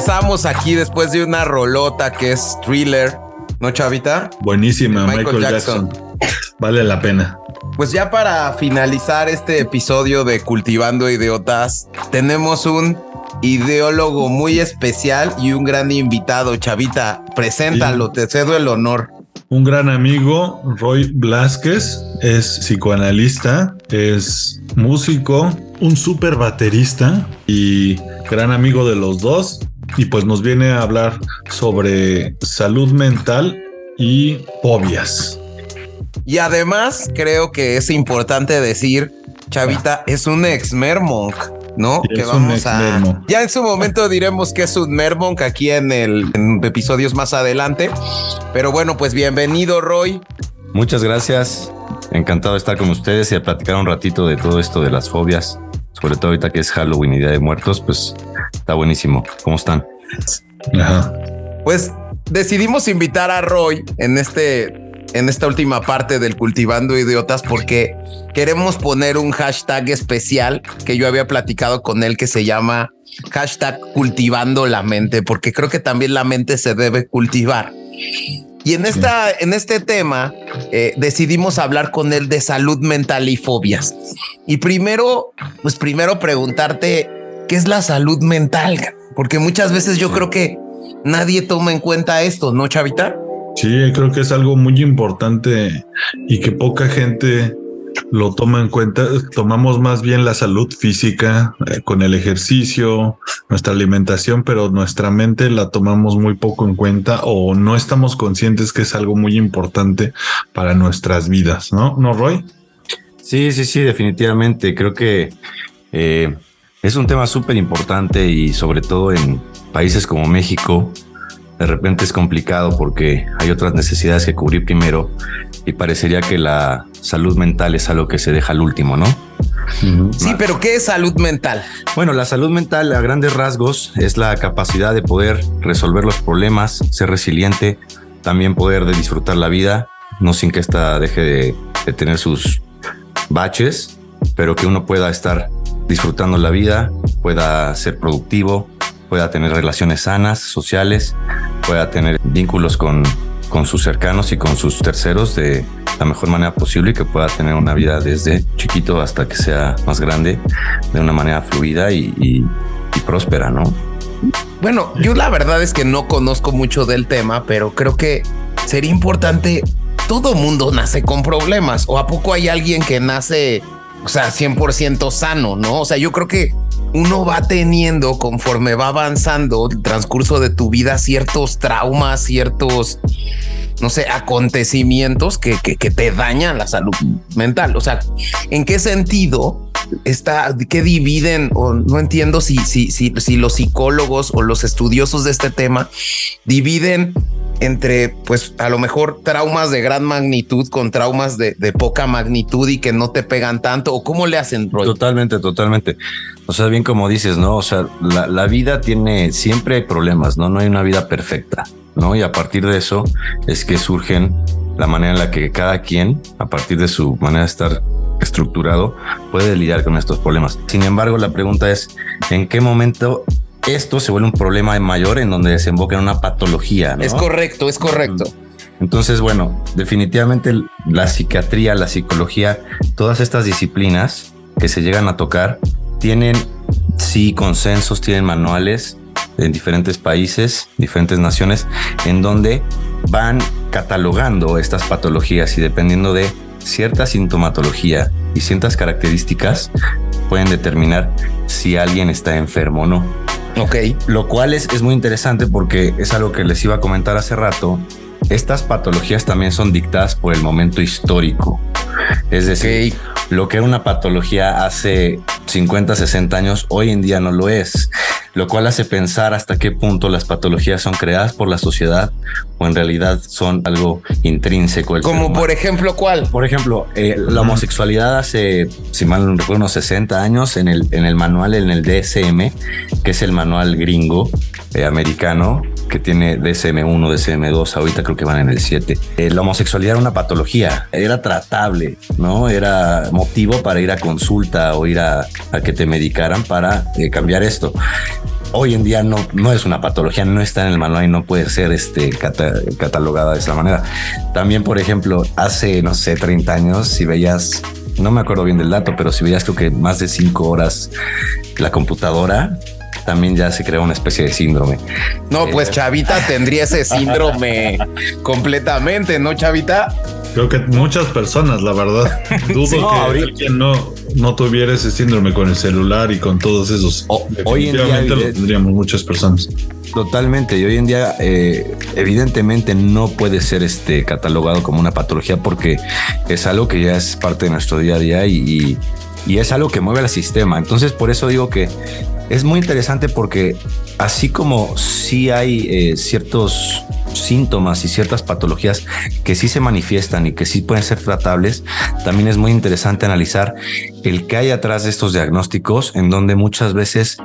Regresamos aquí después de una rolota que es thriller, ¿no, Chavita? Buenísima, Michael, Jackson. Vale la pena. Pues ya para finalizar este episodio de Cultivando Idiotas, tenemos un ideólogo muy especial y un gran invitado. Chavita, preséntalo, te cedo el honor. Un gran amigo, Roy Blasquez, es psicoanalista, es músico, un super baterista y gran amigo de los dos. Y pues nos viene a hablar sobre salud mental y fobias. Y además, creo que es importante decir, Chavita es un ex Mermonk. ¿no? Sí, que es un vamos a. Ya en su momento diremos que es un Mermonk aquí en el en episodios más adelante. Pero bueno, pues bienvenido, Roy. Muchas gracias. Encantado de estar con ustedes y de platicar un ratito de todo esto de las fobias. Sobre todo ahorita que es Halloween y Día de Muertos, pues está buenísimo. ¿Cómo están? Ajá. Pues decidimos invitar a Roy en este en esta última parte del Cultivando Idiotas porque queremos poner un hashtag especial que yo había platicado con él que se llama hashtag cultivando la mente, porque creo que también la mente se debe cultivar. Y en esta, en este tema, eh, decidimos hablar con él de salud mental y fobias. Y primero, pues primero preguntarte qué es la salud mental, porque muchas veces yo creo que nadie toma en cuenta esto, ¿no, Chavita? Sí, creo que es algo muy importante y que poca gente lo toma en cuenta. Tomamos más bien la salud física eh, con el ejercicio, nuestra alimentación, pero nuestra mente la tomamos muy poco en cuenta o no estamos conscientes que es algo muy importante para nuestras vidas, ¿no? ¿No, Roy? Sí, sí, sí, definitivamente. Creo que eh, es un tema súper importante y sobre todo en países como México, de repente es complicado porque hay otras necesidades que cubrir primero y parecería que la salud mental es algo que se deja al último, ¿no? Sí, pero ¿qué es salud mental? Bueno, la salud mental a grandes rasgos es la capacidad de poder resolver los problemas, ser resiliente, también poder de disfrutar la vida, no sin que ésta deje de, de tener sus baches, pero que uno pueda estar disfrutando la vida, pueda ser productivo, pueda tener relaciones sanas, sociales, pueda tener vínculos con, con sus cercanos y con sus terceros de la mejor manera posible y que pueda tener una vida desde chiquito hasta que sea más grande de una manera fluida y, y- próspera, ¿no? Bueno, yo la verdad es que no conozco mucho del tema, pero creo que sería importante. Todo mundo nace con problemas, o a poco hay alguien que nace, o sea, 100% sano, no? O sea, yo creo que uno va teniendo conforme va avanzando el transcurso de tu vida ciertos traumas, ciertos, no sé, acontecimientos que, que, que te dañan la salud mental. O sea, ¿en qué sentido está, qué dividen o no entiendo si, si, si, si los psicólogos o los estudiosos de este tema dividen entre, pues a lo mejor traumas de gran magnitud con traumas de, de poca magnitud y que no te pegan tanto o cómo le hacen? Totalmente, totalmente. O sea, bien como dices, ¿no? O sea, la, la vida tiene, siempre problemas, ¿no? No hay una vida perfecta, ¿no? Y a partir de eso es que surgen la manera en la que cada quien, a partir de su manera de estar estructurado, puede lidiar con estos problemas. Sin embargo, la pregunta es, ¿en qué momento esto se vuelve un problema mayor en donde desemboca en una patología? ¿no? Es correcto, es correcto. Entonces, bueno, definitivamente la psiquiatría, la psicología, todas estas disciplinas que se llegan a tocar tienen sí consensos, tienen manuales en diferentes países, diferentes naciones, en donde van catalogando estas patologías y dependiendo de cierta sintomatología y ciertas características pueden determinar si alguien está enfermo o no. Ok. Lo cual es, es muy interesante porque es algo que les iba a comentar hace rato. Estas patologías también son dictadas por el momento histórico. Es decir, lo que era una patología hace 50, 60 años, hoy en día no lo es. Lo cual hace pensar hasta qué punto las patologías son creadas por la sociedad o en realidad son algo intrínseco. Como por ejemplo, ¿cuál? Por ejemplo, eh, la homosexualidad hace, si mal no recuerdo, unos 60 años en el, en el manual, en el DSM, que es el manual gringo eh, americano, que tiene DSM1, DSM2, ahorita creo que van en el 7. Eh, la homosexualidad era una patología, era tratable, ¿no? Era motivo para ir a consulta o ir a, que te medicaran para cambiar esto hoy en día no, no es una patología, no está en el manual y no puede ser este, catalogada de esa manera. También, por ejemplo, hace, no sé, 30 años, si veías, no me acuerdo bien del dato, pero si veías creo que más de 5 horas la computadora, también ya se creó una especie de síndrome. No, pues eh, Chavita tendría ese síndrome completamente, ¿no, Chavita? Creo que muchas personas, la verdad. Dudo que alguien no, no tuviera ese síndrome con el celular y con todos esos. hoy en día lo tendríamos muchas personas. Totalmente. Y hoy en día, eh, evidentemente, no puede ser este catalogado como una patología porque es algo que ya es parte de nuestro día a día y, y es algo que mueve al sistema. Entonces, por eso digo que es muy interesante porque así como sí hay eh, ciertos síntomas y ciertas patologías que sí se manifiestan y que sí pueden ser tratables, también es muy interesante analizar el que hay atrás de estos diagnósticos, en donde muchas veces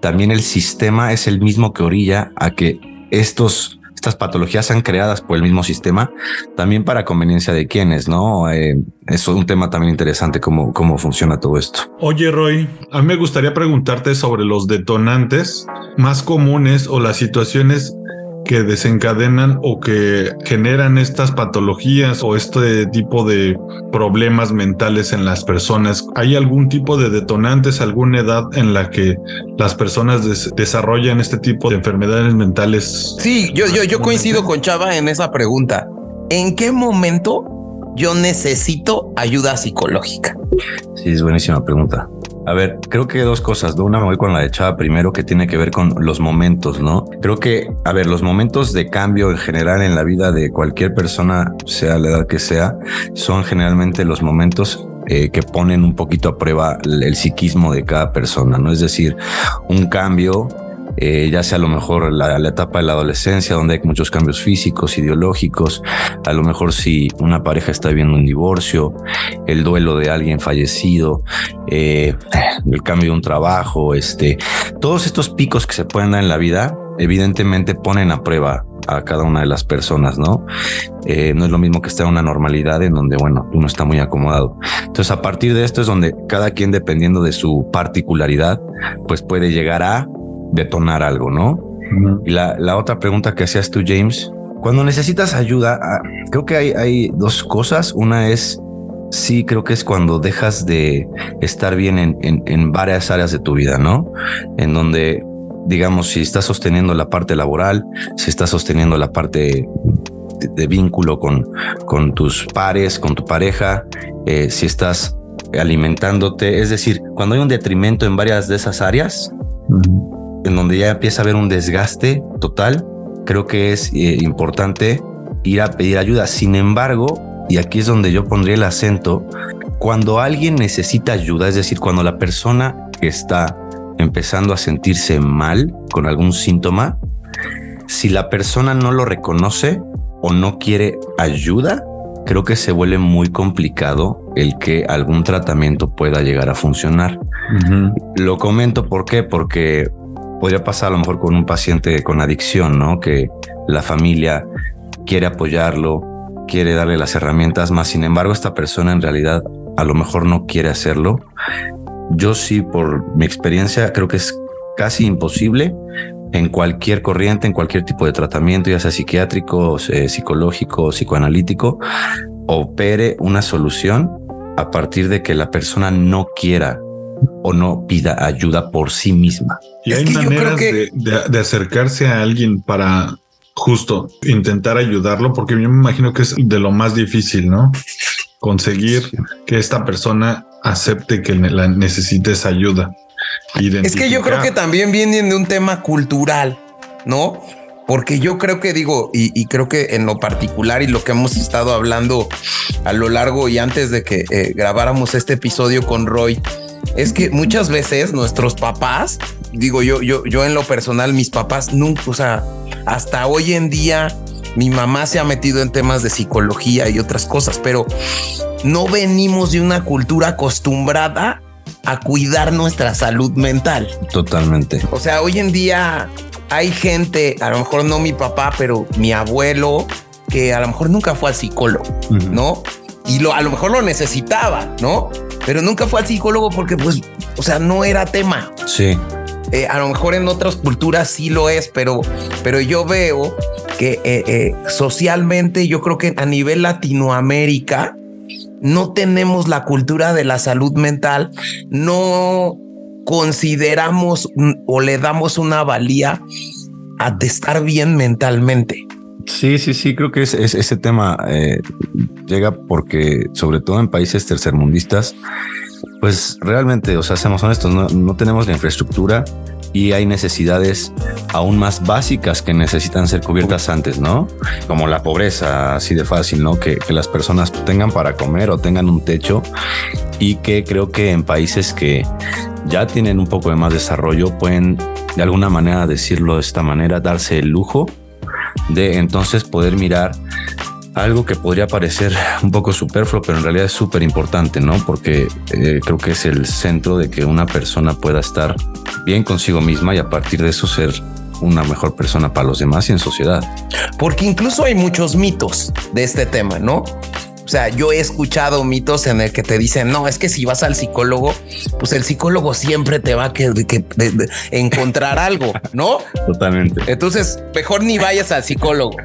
también el sistema es el mismo que orilla a que estos estas patologías sean creadas por el mismo sistema, también para conveniencia de quienes, ¿no? Eh, es un tema también interesante cómo, cómo funciona todo esto. Oye, Roy, a mí me gustaría preguntarte sobre los detonantes más comunes o las situaciones que desencadenan o que generan estas patologías o este tipo de problemas mentales en las personas? ¿Hay algún tipo de detonantes, alguna edad en la que las personas desarrollan este tipo de enfermedades mentales? Sí, yo, yo, yo coincido con Chava en esa pregunta. ¿En qué momento yo necesito ayuda psicológica? Sí, es buenísima pregunta. A ver, creo que dos cosas. Una me voy con la de Chava primero, que tiene que ver con los momentos, ¿no? Creo que, a ver, los momentos de cambio en general en la vida de cualquier persona, sea la edad que sea, son generalmente los momentos eh, que ponen un poquito a prueba el, psiquismo de cada persona, ¿no? Es decir, un cambio eh, ya sea a lo mejor la, etapa de la adolescencia, donde hay muchos cambios físicos, ideológicos, a lo mejor si una pareja está viviendo un divorcio, el duelo de alguien fallecido, eh, el cambio de un trabajo, este, todos estos picos que se pueden dar en la vida, evidentemente ponen a prueba a cada una de las personas, ¿no? Eh, no es lo mismo que estar en una normalidad en donde, bueno, uno está muy acomodado. Entonces, a partir de esto es donde cada quien, dependiendo de su particularidad, pues puede llegar a detonar algo, ¿no? Y la, la, otra pregunta que hacías tú, James, cuando necesitas ayuda, ah, creo que hay, hay dos cosas. Una es, sí, creo que es cuando dejas de estar bien en, en, varias áreas de tu vida, ¿no? En donde, digamos, si estás sosteniendo la parte laboral, si estás sosteniendo la parte de, vínculo con, con tus pares, con tu pareja, eh, si estás alimentándote, es decir, cuando hay un detrimento en varias de esas áreas, en donde ya empieza a haber un desgaste total, creo que es eh, importante ir a pedir ayuda. Sin embargo, y aquí es donde yo pondría el acento, cuando alguien necesita ayuda, es decir, cuando la persona que está empezando a sentirse mal con algún síntoma, si la persona no lo reconoce o no quiere ayuda, creo que se vuelve muy complicado el que algún tratamiento pueda llegar a funcionar. Lo comento por qué, porque podría pasar a lo mejor con un paciente con adicción, ¿no? Que la familia quiere apoyarlo, quiere darle las herramientas, más sin embargo esta persona en realidad a lo mejor no quiere hacerlo. Yo sí, por mi experiencia, creo que es casi imposible en cualquier corriente, en cualquier tipo de tratamiento, ya sea psiquiátrico, eh, psicológico, psicoanalítico, opere una solución a partir de que la persona no quiera o no pida ayuda por sí misma. Y hay maneras de, acercarse a alguien para justo intentar ayudarlo, porque yo me imagino que es de lo más difícil, ¿no? Conseguir que esta persona acepte que la necesites ayuda. Es que yo creo que también vienen de un tema cultural, ¿no? Porque yo creo que digo, y, creo que en lo particular y lo que hemos estado hablando a lo largo y antes de que eh, grabáramos este episodio con Roy, es que muchas veces nuestros papás digo yo, yo, yo en lo personal, mis papás nunca, o sea, hasta hoy en día mi mamá se ha metido en temas de psicología y otras cosas, pero no venimos de una cultura acostumbrada a cuidar nuestra salud mental. Totalmente. O sea, hoy en día hay gente, a lo mejor no mi papá, pero mi abuelo, que a lo mejor nunca fue al psicólogo, ¿no? Y lo, a lo mejor lo necesitaba, ¿no? Pero nunca fue al psicólogo porque, pues, o sea, no era tema. Sí. Eh, a lo mejor en otras culturas sí lo es, pero, pero yo veo que eh, eh, socialmente yo creo que a nivel Latinoamérica no tenemos la cultura de la salud mental, no consideramos o le damos una valía a estar bien mentalmente. Sí, sí, sí, creo que es, ese tema llega porque, sobre todo en países tercermundistas, pues realmente, o sea, seamos honestos, no, tenemos la infraestructura y hay necesidades aún más básicas que necesitan ser cubiertas antes, ¿no? Como la pobreza, así de fácil, ¿no? Que, que, las personas tengan para comer o tengan un techo y que creo que en países que ya tienen un poco de más desarrollo pueden de alguna manera decirlo de esta manera, darse el lujo de entonces poder mirar algo que podría parecer un poco superfluo, pero en realidad es súper importante, ¿no? Porque eh, creo que es el centro de que una persona pueda estar bien consigo misma y a partir de eso ser una mejor persona para los demás y en sociedad. Porque incluso hay muchos mitos de este tema, ¿no? O sea, yo he escuchado mitos en el que te dicen, no, es que si vas al psicólogo, pues el psicólogo siempre te va a que, encontrar algo, ¿no? Totalmente. Entonces, mejor ni vayas al psicólogo.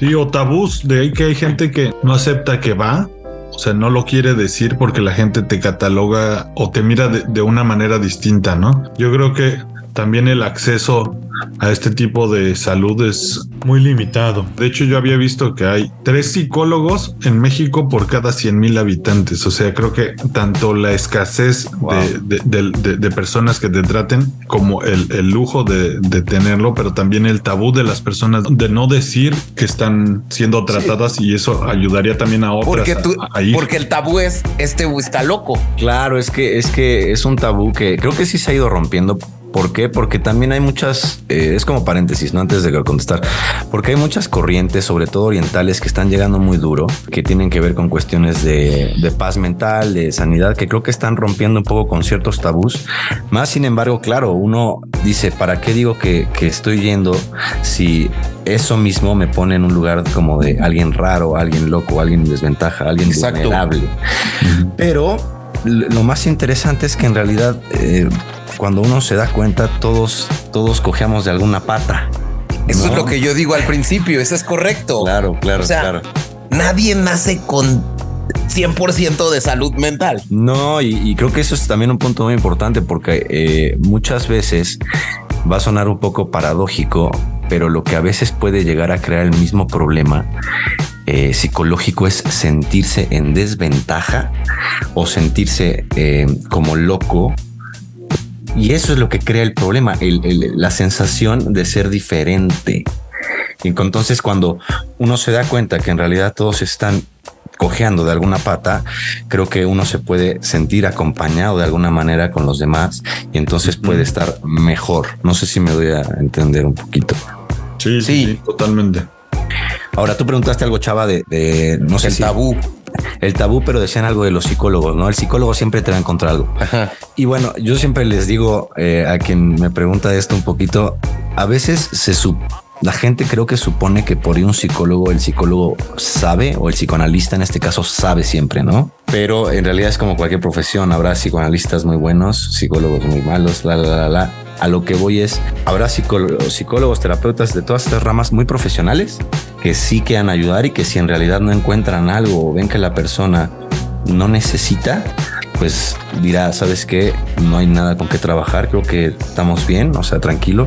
Sí, o tabús de ahí que hay gente que no acepta que va, o sea, no lo quiere decir porque la gente te cataloga o te mira de, de una manera distinta, ¿no? Yo creo que también el acceso a este tipo de salud es muy limitado. De hecho, yo había visto que hay tres psicólogos en México por cada 100 mil habitantes. O sea, creo que tanto la escasez de, personas que te traten como el, lujo de, tenerlo, pero también el tabú de las personas de no decir que están siendo tratadas y eso ayudaría también a otras. Porque, porque el tabú es este está loco. Claro, es que es que es un tabú que creo que sí se ha ido rompiendo ¿Por qué? Porque también hay muchas, eh, es como paréntesis, no antes de contestar, porque hay muchas corrientes, sobre todo orientales, que están llegando muy duro, que tienen que ver con cuestiones de, paz mental, de sanidad, que creo que están rompiendo un poco con ciertos tabús. Más sin embargo, claro, uno dice, ¿para qué digo que, estoy yendo si eso mismo me pone en un lugar como de alguien raro, alguien loco, alguien en desventaja, alguien vulnerable? Pero lo más interesante es que en realidad eh, cuando uno se da cuenta, todos, todos cojeamos de alguna pata. Eso es lo que yo digo al principio, eso es correcto. Claro, claro, claro. Nadie nace con 100% de salud mental. No, y, creo que eso es también un punto muy importante porque eh, muchas veces va a sonar un poco paradójico, pero lo que a veces puede llegar a crear el mismo problema eh, psicológico es sentirse en desventaja o sentirse eh, como loco y eso es lo que crea el problema, la sensación de ser diferente. Y entonces cuando uno se da cuenta que en realidad todos están cojeando de alguna pata, creo que uno se puede sentir acompañado de alguna manera con los demás y entonces puede estar mejor. No sé si me doy a entender un poquito. Sí, sí, totalmente. Ahora tú preguntaste algo, Chava, de, no sé el tabú el tabú, pero decían algo de los psicólogos, ¿no? El psicólogo siempre te va a encontrar algo. Y bueno, yo siempre les digo eh, a quien me pregunta esto un poquito, a veces se la gente creo que supone que por un psicólogo, el psicólogo sabe, o el psicoanalista en este caso sabe siempre, ¿no? Pero en realidad es como cualquier profesión, habrá psicoanalistas muy buenos, psicólogos muy malos, la, la, la, la. A lo que voy es, habrá psicólogos, psicólogos, terapeutas de todas estas ramas muy profesionales que sí quieran ayudar y que si en realidad no encuentran algo o ven que la persona no necesita, pues dirá, ¿sabes qué? No hay nada con qué trabajar, creo que estamos bien, o sea, tranquilo.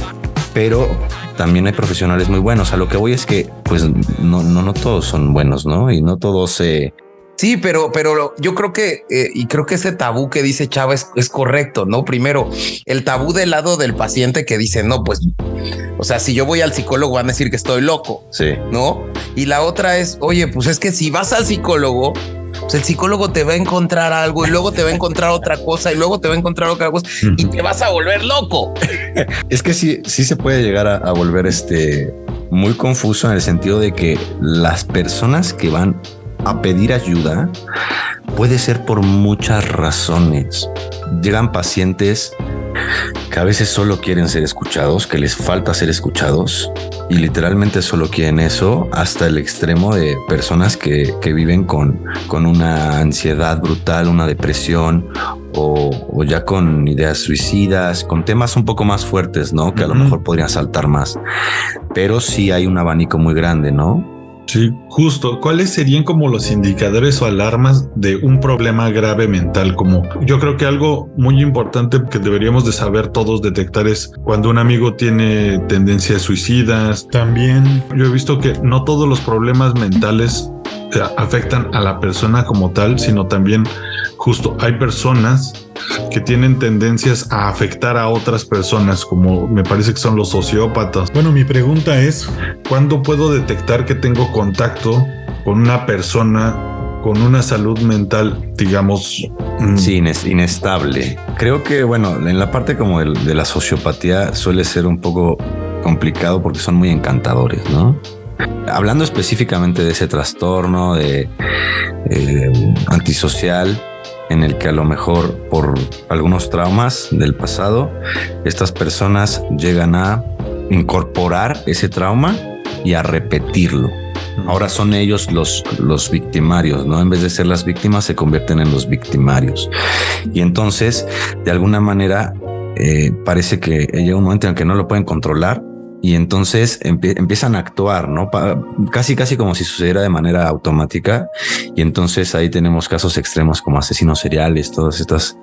Pero también hay profesionales muy buenos. A lo que voy es que, pues, no, no, no todos son buenos, ¿no? Y no todos se... Sí, pero, pero yo creo que, eh, y creo que ese tabú que dice Chava es, es, correcto, ¿no? Primero, el tabú del lado del paciente que dice, no, pues, o sea, si yo voy al psicólogo van a decir que estoy loco, sí. ¿no? Y la otra es, oye, pues es que si vas al psicólogo, el psicólogo te va a encontrar algo y luego te va a encontrar otra cosa y luego te va a encontrar otra cosa y te vas a volver loco. Es que sí, sí se puede llegar a, a volver este muy confuso en el sentido de que las personas que van a pedir ayuda puede ser por muchas razones. Llegan pacientes que a veces solo quieren ser escuchados, que les falta ser escuchados y literalmente solo quieren eso hasta el extremo de personas que, viven con, con una ansiedad brutal, una depresión o, ya con ideas suicidas, con temas un poco más fuertes, ¿no? Que a lo mejor podrían saltar más. Pero sí hay un abanico muy grande, ¿no? Sí, justo. ¿Cuáles serían como los indicadores o alarmas de un problema grave mental? Como yo creo que algo muy importante que deberíamos de saber todos detectar es cuando un amigo tiene tendencias suicidas. También yo he visto que no todos los problemas mentales afectan a la persona como tal, sino también justo hay personas que tienen tendencias a afectar a otras personas, como me parece que son los sociópatas. Bueno, mi pregunta es, ¿cuándo puedo detectar que tengo contacto con una persona con una salud mental, digamos... Mm, sí, inestable. Creo que, bueno, en la parte como de, la sociopatía suele ser un poco complicado porque son muy encantadores, ¿no? Hablando específicamente de ese trastorno de eh, antisocial, en el que a lo mejor por algunos traumas del pasado, estas personas llegan a incorporar ese trauma y a repetirlo. Ahora son ellos los, los victimarios, ¿no? En vez de ser las víctimas, se convierten en los victimarios. Y entonces, de alguna manera, eh, parece que llega un momento en que no lo pueden controlar y entonces empiezan a actuar, ¿no? casi, casi como si sucediera de manera automática. Y entonces ahí tenemos casos extremos como asesinos seriales, todas estas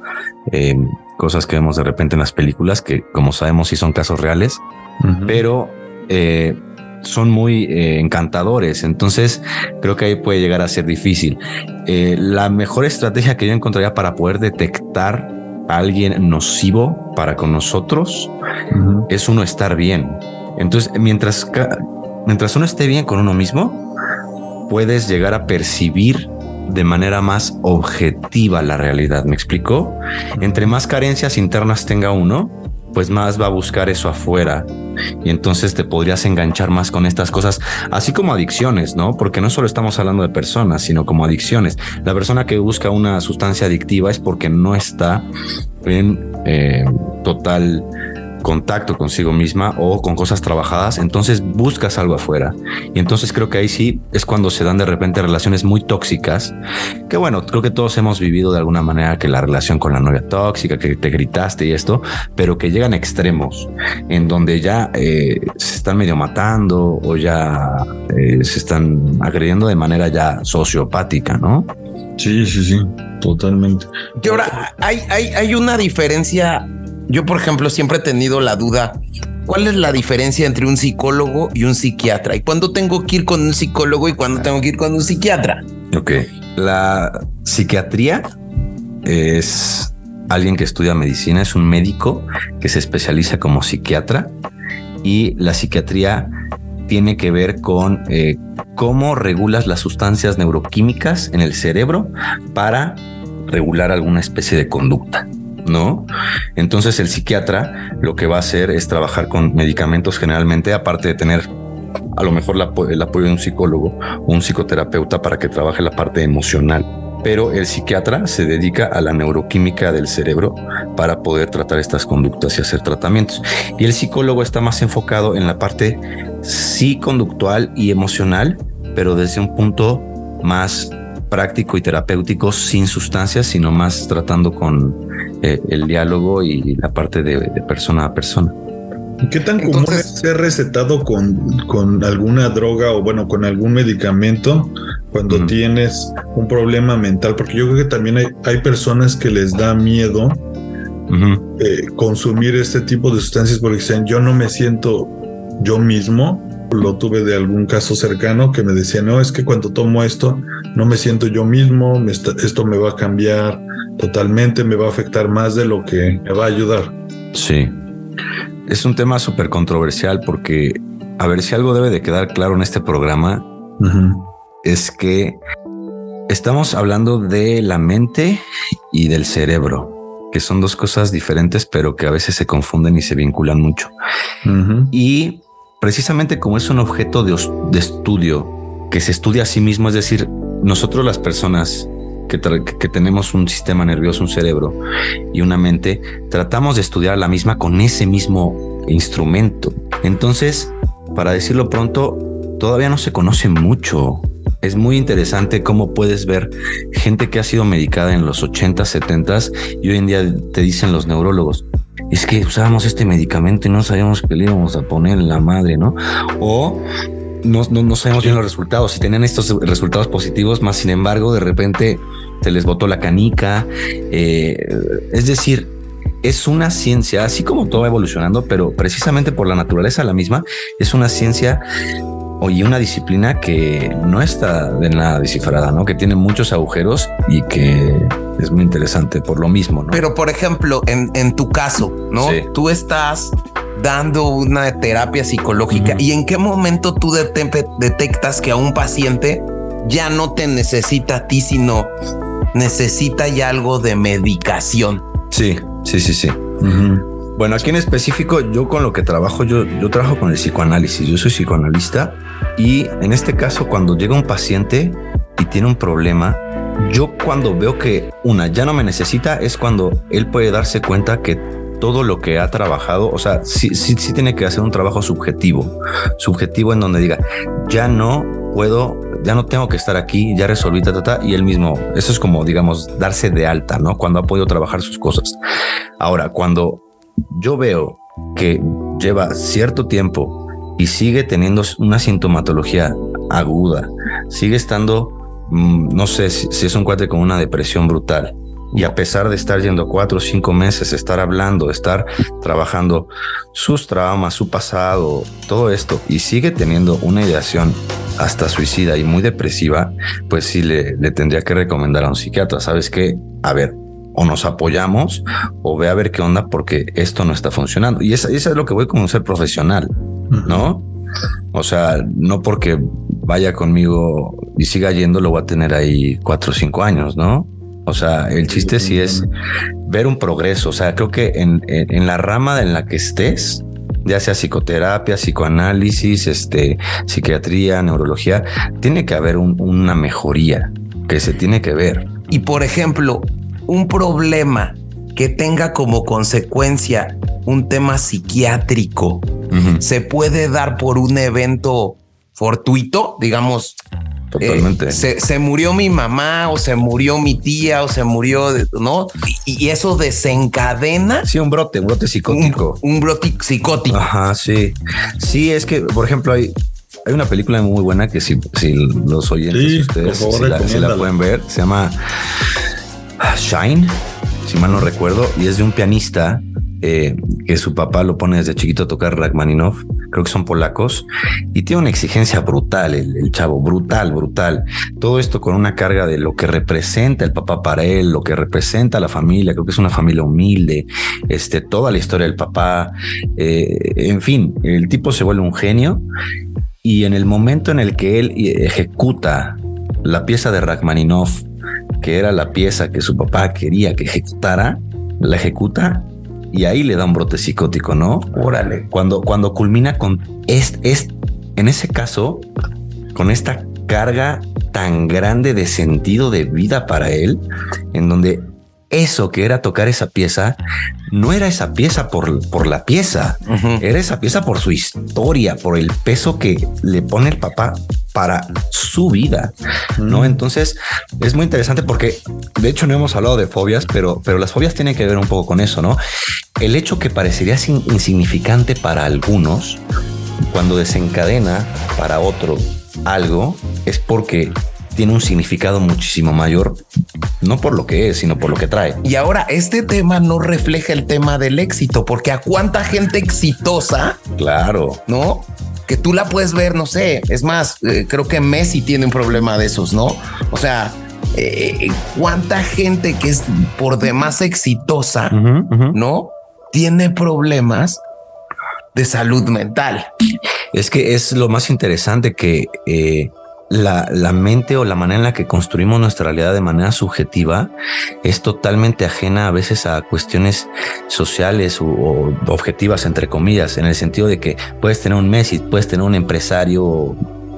eh, cosas que vemos de repente en las películas, que como sabemos sí son casos reales, pero eh, son muy eh, encantadores. Entonces creo que ahí puede llegar a ser difícil. la mejor estrategia que yo encontraría para poder detectar a alguien nocivo para con nosotros es uno estar bien. Entonces, mientras, mientras uno esté bien con uno mismo, puedes llegar a percibir de manera más objetiva la realidad. ¿Me explico? Entre más carencias internas tenga uno, pues más va a buscar eso afuera. Y entonces te podrías enganchar más con estas cosas, así como adicciones, ¿no? Porque no solo estamos hablando de personas, sino como adicciones. La persona que busca una sustancia adictiva es porque no está en eh, total contacto consigo misma o con cosas trabajadas, entonces buscas algo afuera. Y entonces creo que ahí sí es cuando se dan de repente relaciones muy tóxicas, que bueno, creo que todos hemos vivido de alguna manera que la relación con la novia tóxica, que te gritaste y esto, pero que llegan extremos en donde ya eh, se están medio matando o ya eh, se están agrediendo de manera ya sociopática, ¿no? Sí, sí, sí, totalmente. Y ahora hay, hay, hay una diferencia yo, por ejemplo, siempre he tenido la duda, ¿cuál es la diferencia entre un psicólogo y un psiquiatra? ¿Y cuándo tengo que ir con un psicólogo y cuándo tengo que ir con un psiquiatra? Ok, la psiquiatría es alguien que estudia medicina, es un médico que se especializa como psiquiatra y la psiquiatría tiene que ver con eh, cómo regulas las sustancias neuroquímicas en el cerebro para regular alguna especie de conducta. ¿No? Entonces el psiquiatra lo que va a hacer es trabajar con medicamentos generalmente, aparte de tener a lo mejor el apoyo de un psicólogo o un psicoterapeuta para que trabaje la parte emocional. Pero el psiquiatra se dedica a la neuroquímica del cerebro para poder tratar estas conductas y hacer tratamientos. Y el psicólogo está más enfocado en la parte psiconductual y emocional, pero desde un punto más práctico y terapéutico sin sustancias, sino más tratando con eh, el diálogo y la parte de, persona a persona. ¿Qué tan común es ser recetado con, con, alguna droga o bueno, con algún medicamento cuando tienes un problema mental? Porque yo creo que también hay, hay personas que les da miedo eh, consumir este tipo de sustancias porque dicen yo no me siento yo mismo. Lo tuve de algún caso cercano que me decía, no, es que cuando tomo esto no me siento yo mismo, esto me va a cambiar totalmente, me va a afectar más de lo que me va a ayudar. Sí, es un tema súper controversial porque, a ver si algo debe de quedar claro en este programa, es que Estamos hablando de la mente y del cerebro, que son dos cosas diferentes, pero que a veces se confunden y se vinculan mucho. Y precisamente como es un objeto de, estudio que se estudia a sí mismo, es decir, nosotros las personas que, que, tenemos un sistema nervioso, un cerebro y una mente, tratamos de estudiar la misma con ese mismo instrumento. Entonces, para decirlo pronto, todavía no se conoce mucho es muy interesante cómo puedes ver gente que ha sido medicada en los 80, 70 y hoy en día te dicen los neurólogos, es que usábamos este medicamento y no sabíamos que le íbamos a poner en la madre, ¿no? O no, no, sabemos bien los resultados. Si tenían estos resultados positivos, más sin embargo, de repente se les botó la canica. Eh, es decir, es una ciencia, así como todo va evolucionando, pero precisamente por la naturaleza la misma, es una ciencia y una disciplina que no está de nada descifrada, ¿no? Que tiene muchos agujeros y que es muy interesante por lo mismo, ¿no? Pero, por ejemplo, en, en tu caso, ¿no? Tú estás dando una terapia psicológica y en qué momento tú detectas que a un paciente ya no te necesita a ti, sino necesita ya algo de medicación. Sí, sí, sí, sí. Bueno, aquí en específico, yo con lo que trabajo, yo, yo trabajo con el psicoanálisis, yo soy psicoanalista y en este caso, cuando llega un paciente y tiene un problema, yo cuando veo que una ya no me necesita es cuando él puede darse cuenta que todo lo que ha trabajado, o sea, sí, sí, sí tiene que hacer un trabajo subjetivo, subjetivo en donde diga, ya no puedo, ya no tengo que estar aquí, ya resolví, ta, ta, ta, y él mismo, eso es como, digamos, darse de alta, ¿no? Cuando ha podido trabajar sus cosas. Ahora, cuando yo veo que lleva cierto tiempo y sigue teniendo una sintomatología aguda, sigue estando, mm, no sé si, es un cuate con una depresión brutal, y a pesar de estar yendo cuatro o cinco meses, estar hablando, estar trabajando sus traumas, su pasado, todo esto, y sigue teniendo una ideación hasta suicida y muy depresiva, pues sí le, le tendría que recomendar a un psiquiatra. ¿Sabes qué? A ver, o nos apoyamos o ve a ver qué onda porque esto no está funcionando. Y eso, es lo que voy como un ser profesional, ¿no? O sea, no porque vaya conmigo y siga yendo, lo voy a tener ahí cuatro o cinco años, ¿no? O sea, el chiste sí es ver un progreso. O sea, creo que en, en, la rama en la que estés, ya sea psicoterapia, psicoanálisis, este, psiquiatría, neurología, tiene que haber una mejoría que se tiene que ver. Y por ejemplo, un problema que tenga como consecuencia un tema psiquiátrico se puede dar por un evento fortuito, digamos. Totalmente. Eh, se, murió mi mamá o se murió mi tía o se murió, ¿no? Y, eso desencadena. Sí, un brote, un brote psicótico. Un, brote psicótico. Ajá, sí. Sí, es que, por ejemplo, hay, hay una película muy buena que si, si los oyentes ustedes si la, pueden ver, se llama Shine, si mal no recuerdo, y es de un pianista eh, que su papá lo pone desde chiquito a tocar Rachmaninoff, creo que son polacos, y tiene una exigencia brutal, el, chavo, brutal, brutal. Todo esto con una carga de lo que representa el papá para él, lo que representa la familia, creo que es una familia humilde, este, toda la historia del papá, eh, en fin, el tipo se vuelve un genio, y en el momento en el que él ejecuta la pieza de Rachmaninoff, que era la pieza que su papá quería que ejecutara, la ejecuta y ahí le da un brote psicótico, ¿no? Órale. Cuando, cuando culmina con es, es, en ese caso, con esta carga tan grande de sentido de vida para él, en donde eso que era tocar esa pieza no era esa pieza por, por la pieza, era esa pieza por su historia, por el peso que le pone el papá para su vida, ¿no? Entonces es muy interesante porque de hecho no hemos hablado de fobias, pero, pero las fobias tienen que ver un poco con eso, ¿no? El hecho que parecería insignificante para algunos, cuando desencadena para otro algo, es porque tiene un significado muchísimo mayor, no por lo que es, sino por lo que trae. Y ahora este tema no refleja el tema del éxito, porque a cuánta gente exitosa, claro, no? Que tú la puedes ver, no sé, es más, eh, creo que Messi tiene un problema de esos, ¿no? O sea, eh, cuánta gente que es por demás exitosa, ¿no? Tiene problemas de salud mental. Es que es lo más interesante que eh, la, la, mente o la manera en la que construimos nuestra realidad de manera subjetiva es totalmente ajena a veces a cuestiones sociales o, o, objetivas, entre comillas, en el sentido de que puedes tener un Messi, puedes tener un empresario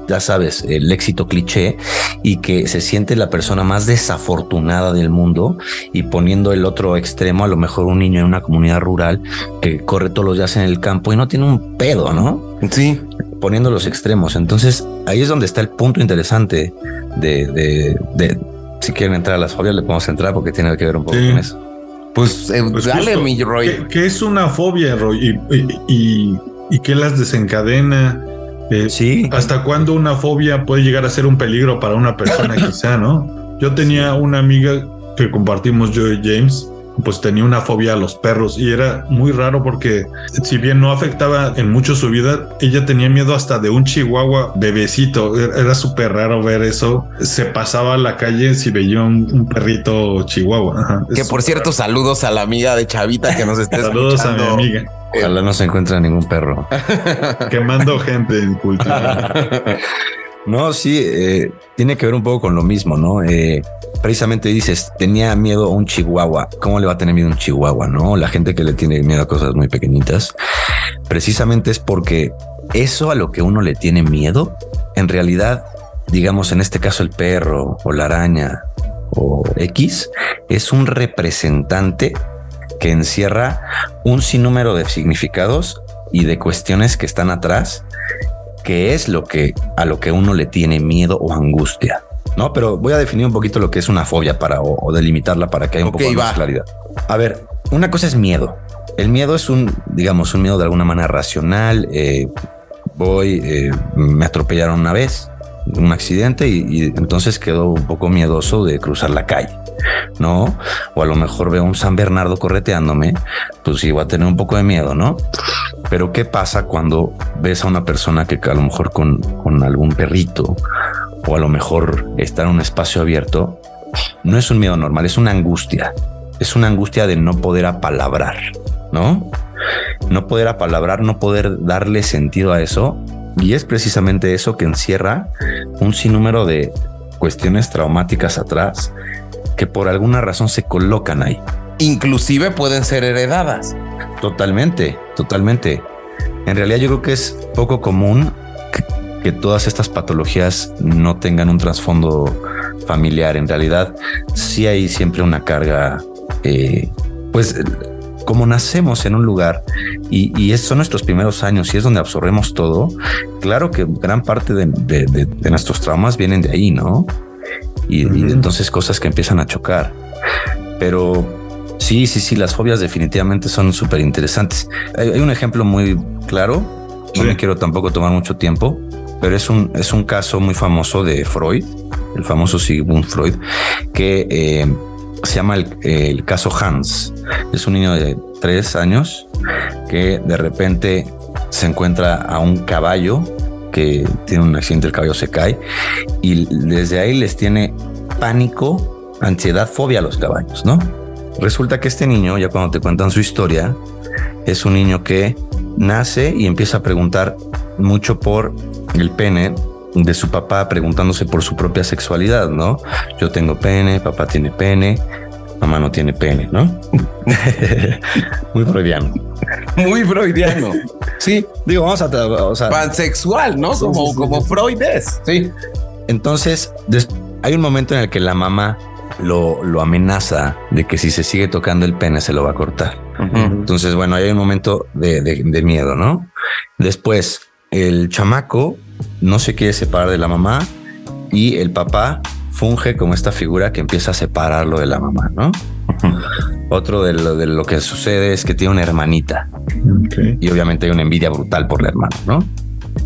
ya sabes, el éxito cliché y que se siente la persona más desafortunada del mundo y poniendo el otro extremo, a lo mejor un niño en una comunidad rural que corre todos los días en el campo y no tiene un pedo, ¿no? Sí. Poniendo los extremos. Entonces ahí es donde está el punto interesante de, de, de si quieren entrar a las fobias, le podemos entrar porque tiene que ver un poco sí. con eso. Pues, eh, pues dale, justo, mi Roy. ¿qué, ¿qué, es una fobia, Roy? ¿Y, y, y, y qué las desencadena? Eh, sí. ¿Hasta cuándo una fobia puede llegar a ser un peligro para una persona, quizá, no? Yo tenía una amiga que compartimos yo y James, pues tenía una fobia a los perros y era muy raro porque si bien no afectaba en mucho su vida, ella tenía miedo hasta de un chihuahua bebecito. Era súper raro ver eso. Se pasaba a la calle si veía un, un perrito chihuahua. Ajá, que por cierto, raro. saludos a la amiga de Chavita que nos esté Saludos escuchando. a mi amiga. Ojalá no se encuentre ningún perro. Quemando gente en cultura. No, sí, eh, tiene que ver un poco con lo mismo, ¿no? Eh, precisamente dices, tenía miedo a un chihuahua. ¿Cómo le va a tener miedo a un chihuahua, no? La gente que le tiene miedo a cosas muy pequeñitas, precisamente es porque eso a lo que uno le tiene miedo, en realidad, digamos, en este caso el perro o la araña o X, es un representante que encierra un sinnúmero de significados y de cuestiones que están atrás que es lo que a lo que uno le tiene miedo o angustia. No, pero voy a definir un poquito lo que es una fobia para o, o delimitarla para que haya un okay, poco más claridad. A ver, una cosa es miedo. El miedo es un, digamos, un miedo de alguna manera racional. Eh, voy, eh, me atropellaron una vez, un accidente y, entonces quedo un poco miedoso de cruzar la calle, ¿no? O a lo mejor veo un San Bernardo correteándome, pues sí, voy a tener un poco de miedo, ¿no? Pero ¿qué pasa cuando ves a una persona que a lo mejor con, con algún perrito o a lo mejor está en un espacio abierto? No es un miedo normal, es una angustia. Es una angustia de no poder apalabrar, ¿no? No poder apalabrar, no poder darle sentido a eso. Y es precisamente eso que encierra un sinnúmero de cuestiones traumáticas atrás que por alguna razón se colocan ahí. Inclusive pueden ser heredadas. Totalmente, totalmente. En realidad yo creo que es poco común que, que todas estas patologías no tengan un trasfondo familiar. En realidad sí hay siempre una carga, eh, pues como nacemos en un lugar y, son nuestros primeros años y es donde absorbemos todo, claro que gran parte de, de, de, de nuestros traumas vienen de ahí, ¿no? Y, uh -huh. y entonces cosas que empiezan a chocar. Pero Sí, sí, sí, las fobias definitivamente son súper interesantes. Hay, hay, un ejemplo muy claro, no me quiero tampoco tomar mucho tiempo, pero es un, es un caso muy famoso de Freud, el famoso Sigmund Freud, que eh, se llama el, el, caso Hans. Es un niño de tres años que de repente se encuentra a un caballo que tiene un accidente, el caballo se cae y desde ahí les tiene pánico, ansiedad, fobia a los caballos, ¿no? Resulta que este niño, ya cuando te cuentan su historia, es un niño que nace y empieza a preguntar mucho por el pene de su papá, preguntándose por su propia sexualidad, ¿no? Yo tengo pene, papá tiene pene, mamá no tiene pene, ¿no? Muy freudiano. Muy freudiano. Sí, digo, vamos a... O sea, Pansexual, ¿no? Como, como Freud es. Sí. Entonces, hay un momento en el que la mamá lo, lo, amenaza de que si se sigue tocando el pene se lo va a cortar. Uh -huh. Entonces, bueno, hay un momento de, de, de, miedo, ¿no? Después, el chamaco no se quiere separar de la mamá y el papá funge como esta figura que empieza a separarlo de la mamá, ¿no? Otro de lo, de lo, que sucede es que tiene una hermanita okay. y obviamente hay una envidia brutal por la hermana, ¿no?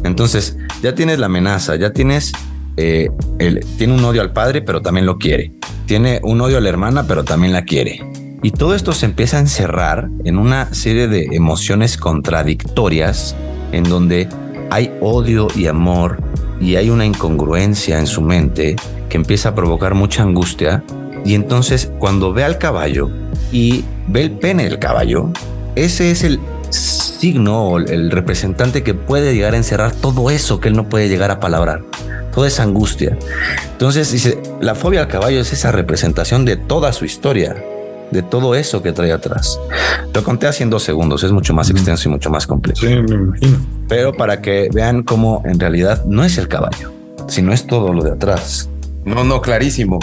Entonces, ya tienes la amenaza, ya tienes eh, él tiene un odio al padre, pero también lo quiere. Tiene un odio a la hermana, pero también la quiere. Y todo esto se empieza a encerrar en una serie de emociones contradictorias en donde hay odio y amor y hay una incongruencia en su mente que empieza a provocar mucha angustia. Y entonces cuando ve al caballo y ve el pene del caballo, ese es el signo o el representante que puede llegar a encerrar todo eso que él no puede llegar a palabrar toda esa angustia. Entonces dice, la fobia al caballo es esa representación de toda su historia, de todo eso que trae atrás. Lo conté así en dos segundos, es mucho más extenso y mucho más complejo. Sí, me imagino. Pero para que vean cómo en realidad no es el caballo, sino es todo lo de atrás. No, no, clarísimo.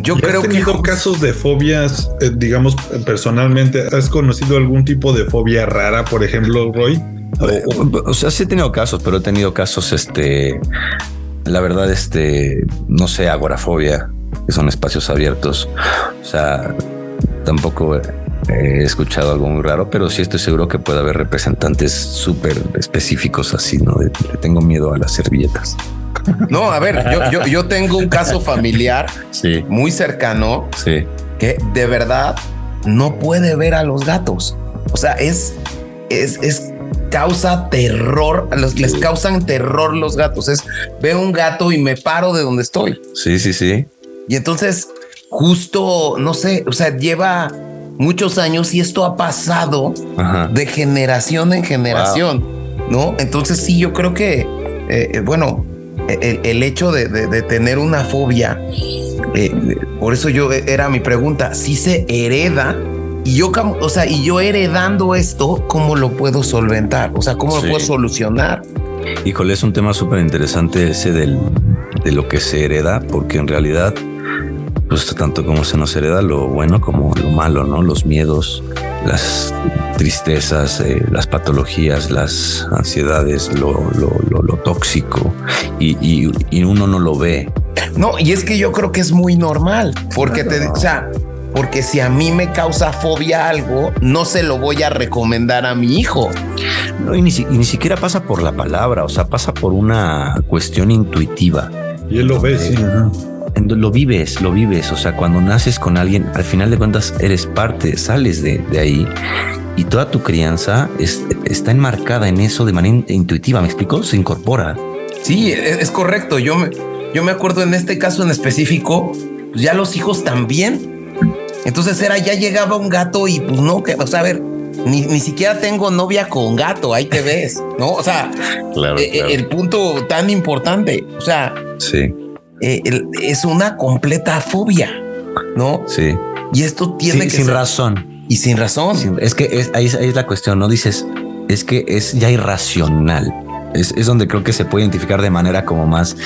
Yo ¿Y creo has que tenido casos de fobias, eh, digamos, personalmente? ¿Has conocido algún tipo de fobia rara, por ejemplo, Roy? O, o sea, sí he tenido casos, pero he tenido casos, este, la verdad, este, no sé, agorafobia, que son espacios abiertos. O sea, tampoco he escuchado algo muy raro, pero sí estoy seguro que puede haber representantes súper específicos así, ¿no? De, de tengo miedo a las servilletas. No, a ver, yo, yo, yo tengo un caso familiar Sí, muy cercano sí. que de verdad no puede ver a los gatos. O sea, es, es, es causa terror, los- les causan terror los gatos. Es veo un gato y me paro de donde estoy. Sí, sí, sí. Y entonces, justo, no sé, o sea, lleva muchos años y esto ha pasado Ajá. de generación en generación, ¿no? Entonces sí, yo creo que, eh, eh, bueno, el, el hecho de, de- de tener una fobia, eh, por eso yo era mi pregunta, si se hereda y yo, o sea, y yo heredando esto, ¿cómo lo puedo solventar? O sea, ¿cómo Sí. lo puedo solucionar? Híjole, es un tema súper interesante ese del, de lo que se hereda, porque en realidad, pues tanto como se nos hereda lo bueno como lo malo, ¿no? Los miedos, las tristezas, eh, las patologías, las ansiedades, lo, lo, lo, lo tóxico, y, y, y uno no lo ve. No, y es que yo creo que es muy normal, porque te, o sea, porque si a mí me causa fobia algo, no se lo voy a recomendar a mi hijo. No, y, ni, si- y ni siquiera pasa por la palabra, o sea, pasa por una cuestión intuitiva. Y él lo ve, sí. ajá. Lo vives, lo vives. O sea, cuando naces con alguien, al final de cuentas eres parte, sales de, de ahí y toda tu crianza es- está enmarcada en eso de manera in- intuitiva. ¿Me explico? Se incorpora. Sí, es, es correcto. Yo me, yo me acuerdo en este caso en específico, pues ya los hijos también. Entonces era, ya llegaba un gato y pues no, que, o sea, a ver, ni, ni siquiera tengo novia con gato, ahí te ves, ¿no? O sea, Claro. eh, eh, el punto tan importante, o sea, Sí, eh, el- es una completa fobia, ¿no? sí. Y esto tiene Sí, que sin ser- razón. y sin razón. Sin- Es que es, ahí, es- ahí es la cuestión, ¿no? Dices, es que es ya irracional. Es, es donde creo que se puede identificar de manera como más,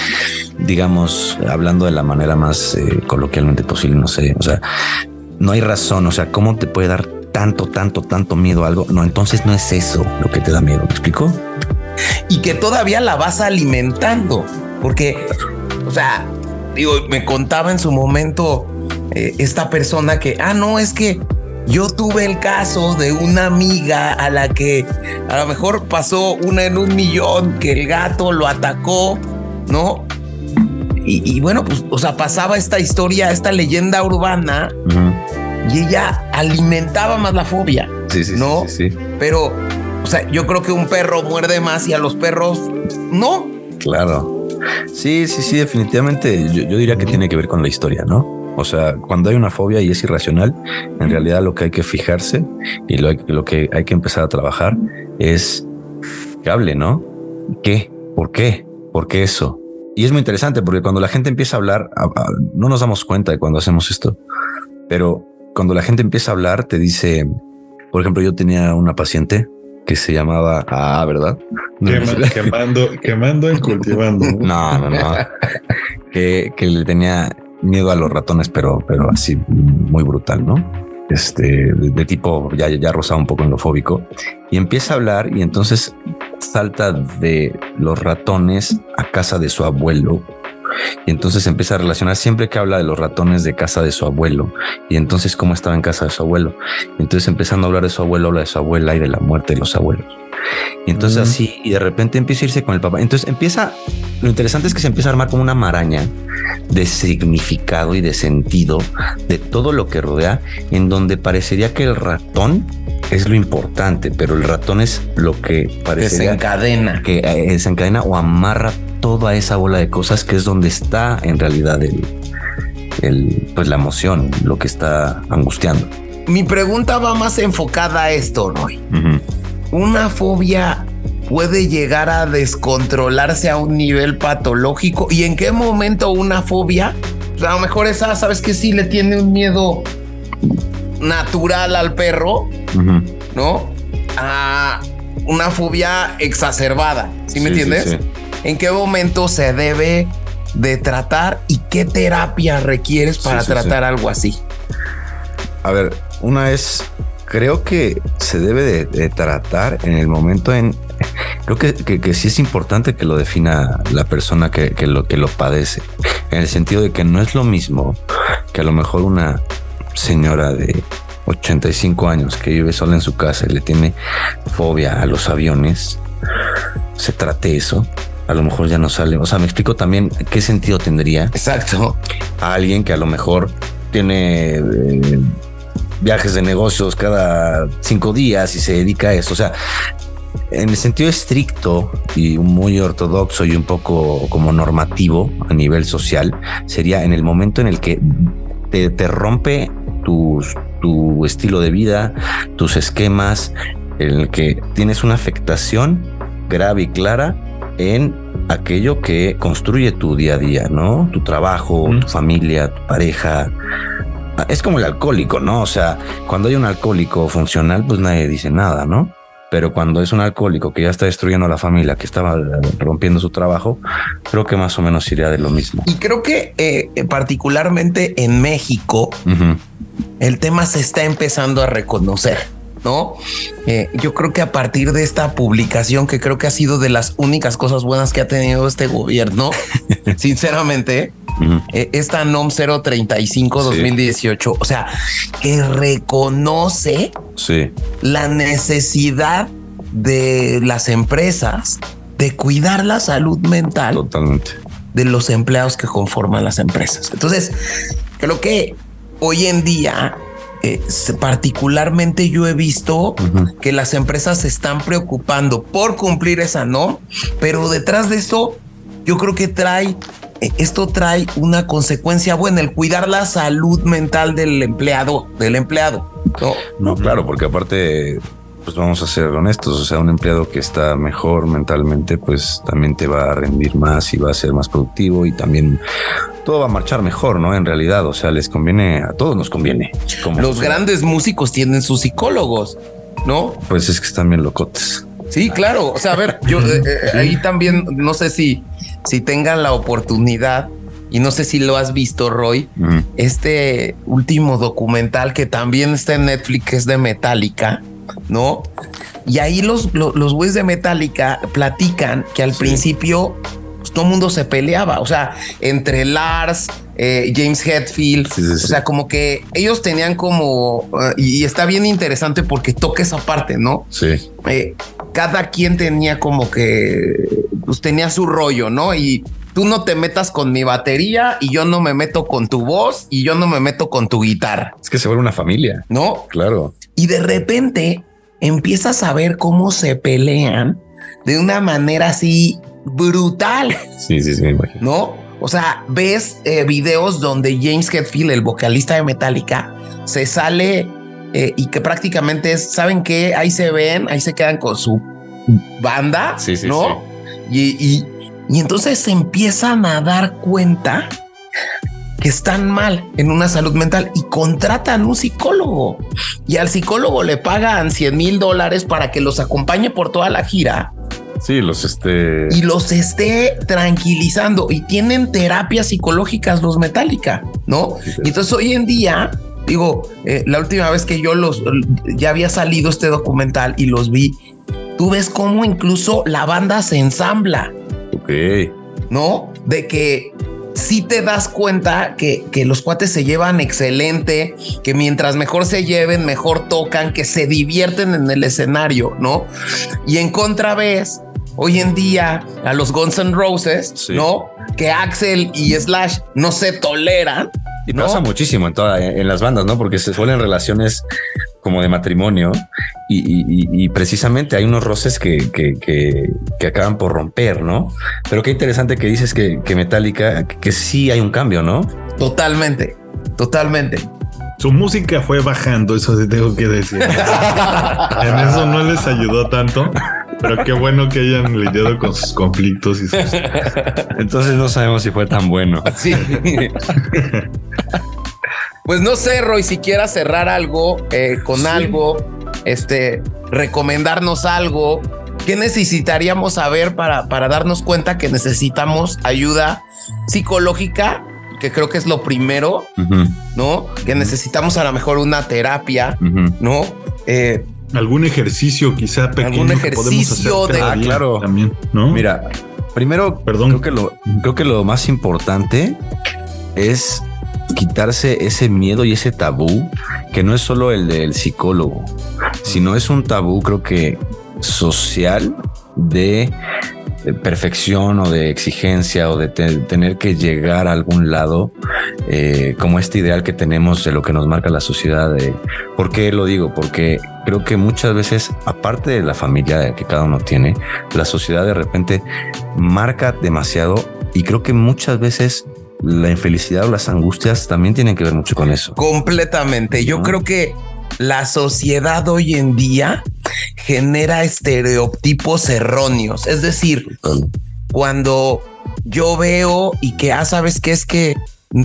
digamos, hablando de la manera más eh, coloquialmente posible, no sé, o sea, no hay razón, o sea, ¿cómo te puede dar tanto, tanto, tanto miedo a algo? No, entonces no es eso lo que te da miedo, ¿me explico? y que todavía la vas alimentando, porque, o sea, digo, me contaba en su momento eh, esta persona que, ah, no, es que yo tuve el caso de una amiga a la que a lo mejor pasó una en un millón, que el gato lo atacó, ¿no? Y, y bueno, pues, o sea, pasaba esta historia, esta leyenda urbana, y ella alimentaba más la fobia. Sí, sí, No. sí, sí, Pero, o sea, yo creo que un perro muerde más y a los perros no. claro. Sí, sí, sí, definitivamente yo, yo diría que tiene que ver con la historia, ¿no? O sea, cuando hay una fobia y es irracional, en realidad lo que hay que fijarse y lo, lo que hay que empezar a trabajar es que hable, ¿no? ¿Qué? ¿Por qué? ¿Por qué eso? Y es muy interesante porque cuando la gente empieza a hablar, a- a- no nos damos cuenta de cuando hacemos esto, pero cuando la gente empieza a hablar, te dice, por ejemplo, yo tenía una paciente que se llamaba, ah, ¿verdad? Quema- quemando, quemando y cultivando. ¿no? No, no, no. que, que le tenía miedo a los ratones, pero, pero así muy brutal, ¿no? Este de, de tipo ya, ya rozaba un poco en lo fóbico y empieza a hablar y entonces salta de los ratones a casa de su abuelo. Y entonces empieza a relacionar siempre que habla de los ratones de casa de su abuelo. Y entonces cómo estaba en casa de su abuelo. Y entonces empezando a hablar de su abuelo, habla de su abuela y de la muerte de los abuelos. Y entonces así, y de repente empieza a irse con el papá. Entonces empieza, lo interesante es que se empieza a armar como una maraña de significado y de sentido de todo lo que rodea, en donde parecería que el ratón es lo importante, pero el ratón es lo que parecería Desencadena. que eh, desencadena o amarra toda esa bola de cosas que es donde está en realidad el, el pues la emoción, lo que está angustiando. Mi pregunta va más enfocada a esto, Roy. Una fobia puede llegar a descontrolarse a un nivel patológico y en qué momento una fobia, pues, a lo mejor esa, sabes que sí le tiene un miedo natural al perro, ¿no? A una fobia exacerbada, ¿sí me entiendes? ¿En qué momento se debe de tratar y qué terapia requieres para tratar algo así? A ver, una es, creo que se debe de, tratar en el momento en, creo que, que, sí es importante que lo defina la persona que, lo, que lo padece, en el sentido de que no es lo mismo que a lo mejor una señora de 85 años que vive sola en su casa y le tiene fobia a los aviones, se trate eso, a lo mejor ya no sale. O sea, me explico también qué sentido tendría. Exacto. A alguien que a lo mejor tiene eh, viajes de negocios cada cinco días y se dedica a eso. O sea, en el sentido estricto y muy ortodoxo y un poco como normativo a nivel social, sería en el momento en el que te, te rompe tus, tu estilo de vida, tus esquemas, en el que tienes una afectación grave y clara en aquello que construye tu día a día, ¿no? Tu trabajo, tu familia, tu pareja. Es como el alcohólico, ¿no? O sea, cuando hay un alcohólico funcional, pues nadie dice nada, ¿no? Pero cuando es un alcohólico que ya está destruyendo a la familia, que estaba rompiendo su trabajo, creo que más o menos iría de lo mismo. Y creo que eh, particularmente en México, el tema se está empezando a reconocer. ¿No? Eh, yo creo que a partir de esta publicación, que creo que ha sido de las únicas cosas buenas que ha tenido este gobierno, sinceramente, eh, esta NOM 035 2018, o sea, que reconoce la necesidad de las empresas de cuidar la salud mental Totalmente. de los empleados que conforman las empresas. Entonces, creo que hoy en día eh, particularmente yo he visto que las empresas se están preocupando por cumplir esa no, pero detrás de eso yo creo que trae eh, esto trae una consecuencia buena, el cuidar la salud mental del empleado, del empleado. No, no claro, porque aparte pues vamos a ser honestos, o sea, un empleado que está mejor mentalmente, pues también te va a rendir más y va a ser más productivo y también todo va a marchar mejor, ¿no? En realidad, o sea, les conviene, a todos nos conviene. Como Los grandes músicos tienen sus psicólogos, ¿no? Pues es que están bien locotes. Sí, claro. O sea, a ver, yo eh, eh, ahí también no sé si, si tengan la oportunidad y no sé si lo has visto, Roy, este último documental que también está en Netflix, es de Metallica, ¿no? Y ahí los, los, güeyes de Metallica platican que al principio pues, todo el mundo se peleaba, o sea, entre Lars, eh, James Hetfield, o sea, como que ellos tenían como, eh, y, está bien interesante porque toca esa parte, ¿no? Sí. Eh, cada quien tenía como que, pues tenía su rollo, ¿no? Y tú no te metas con mi batería y yo no me meto con tu voz y yo no me meto con tu guitarra. Es que se vuelve una familia. No, claro. Y de repente empiezas a ver cómo se pelean de una manera así brutal. Sí, sí, sí, me imagino. ¿No? O sea, ves eh, videos donde James Hetfield, el vocalista de Metallica, se sale eh, y que prácticamente es, ¿saben qué? Ahí se ven, ahí se quedan con su banda, sí, sí, ¿no? Sí. Y, y entonces se empiezan a dar cuenta que están mal en una salud mental y contratan un psicólogo y al psicólogo le pagan 100 mil dólares para que los acompañe por toda la gira. Sí, los esté y los esté tranquilizando y tienen terapias psicológicas los Metallica, no? Y entonces hoy en día digo, eh, la última vez que yo los ya había salido este documental y los vi, tú ves cómo incluso la banda se ensambla. Ok. No de que si te das cuenta que, que, los cuates se llevan excelente, que mientras mejor se lleven, mejor tocan, que se divierten en el escenario, ¿no? Y en contra ves hoy en día a los Guns N' Roses, ¿no? Que Axel y Slash no se toleran. Y pasa muchísimo en, toda, en las bandas, ¿no? Porque se suelen relaciones como de matrimonio y, precisamente hay unos roces que, que, acaban por romper, ¿no? Pero qué interesante que dices que, que Metallica, que, sí hay un cambio, ¿no? Totalmente, totalmente. Su música fue bajando, eso sí tengo que decir. en eso no les ayudó tanto. Pero qué bueno que hayan lidiado con sus conflictos y sus... Entonces no sabemos si fue tan bueno. Sí. pues no sé, Roy, si quieras cerrar algo eh, con algo, este, recomendarnos algo. ¿Qué necesitaríamos saber para, para darnos cuenta que necesitamos ayuda psicológica? Que creo que es lo primero, ¿no? Que necesitamos a lo mejor una terapia, ¿no? Eh, algún ejercicio quizá pequeño algún ejercicio de ah, claro también no mira primero perdón creo que lo creo que lo más importante es quitarse ese miedo y ese tabú que no es solo el del psicólogo sino es un tabú creo que social de perfección o de exigencia o de tener que llegar a algún lado, eh, como este ideal que tenemos de lo que nos marca la sociedad. De, ¿Por qué lo digo? Porque creo que muchas veces, aparte de la familia que cada uno tiene, la sociedad de repente marca demasiado y creo que muchas veces la infelicidad o las angustias también tienen que ver mucho con eso. Completamente. Yo creo que la sociedad hoy en día genera estereotipos erróneos. Es decir, cuando yo veo y que, ah, sabes que es que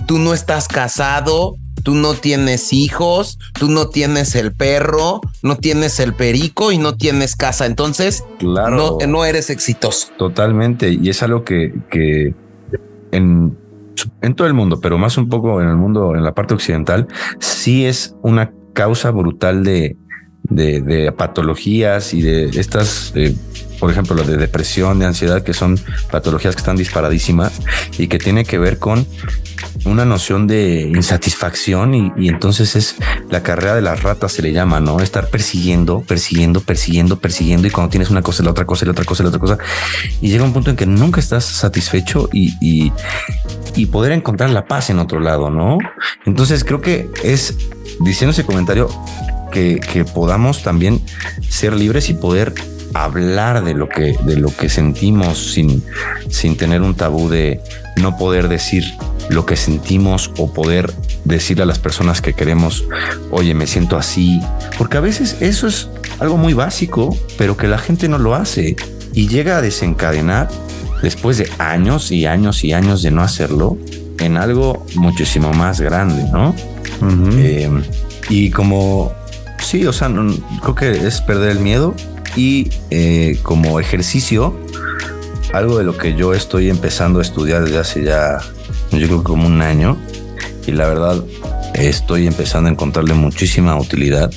tú no estás casado, tú no tienes hijos, tú no tienes el perro, no tienes el perico y no tienes casa. Entonces, claro, no, no eres exitoso. Totalmente. Y es algo que, que en, en todo el mundo, pero más un poco en el mundo, en la parte occidental, sí es una causa brutal de, de, patologías y de estas, eh, por ejemplo, lo de depresión, de ansiedad, que son patologías que están disparadísimas y que tiene que ver con una noción de insatisfacción y, entonces es la carrera de las ratas se le llama, ¿no? Estar persiguiendo, persiguiendo, persiguiendo, persiguiendo y cuando tienes una cosa, la otra cosa, la otra cosa, la otra cosa y llega un punto en que nunca estás satisfecho y, y, y poder encontrar la paz en otro lado, ¿no? Entonces creo que es diciendo ese comentario que, que podamos también ser libres y poder hablar de lo que, de lo que sentimos sin, sin tener un tabú de no poder decir lo que sentimos o poder decirle a las personas que queremos, oye, me siento así, porque a veces eso es algo muy básico, pero que la gente no lo hace y llega a desencadenar después de años y años y años de no hacerlo en algo muchísimo más grande, ¿no? Eh, y como, sí, o sea, creo que es perder el miedo y eh, como ejercicio, algo de lo que yo estoy empezando a estudiar desde hace ya, yo creo que como un año, y la verdad estoy empezando a encontrarle muchísima utilidad,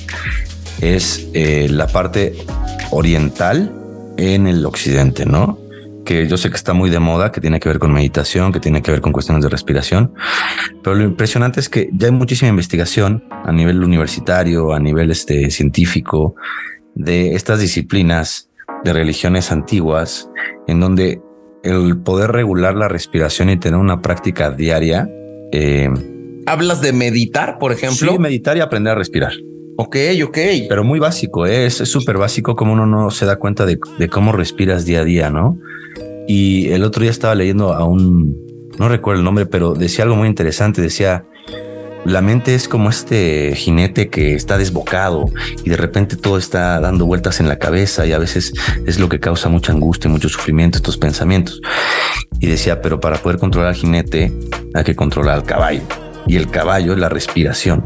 es eh, la parte oriental en el occidente, ¿no? Que yo sé que está muy de moda, que tiene que ver con meditación, que tiene que ver con cuestiones de respiración. Pero lo impresionante es que ya hay muchísima investigación a nivel universitario, a nivel este, científico, de estas disciplinas de religiones antiguas, en donde el poder regular la respiración y tener una práctica diaria. Eh, ¿Hablas de meditar, por ejemplo? Sí, meditar y aprender a respirar. Ok, ok. Pero muy básico, ¿eh? es súper básico como uno no se da cuenta de, de, cómo respiras día a día, ¿no? Y el otro día estaba leyendo a un, no recuerdo el nombre, pero decía algo muy interesante. Decía, la mente es como este jinete que está desbocado y de repente todo está dando vueltas en la cabeza y a veces es lo que causa mucha angustia y mucho sufrimiento, estos pensamientos. Y decía, pero para poder controlar al jinete hay que controlar al caballo. Y el caballo es la respiración.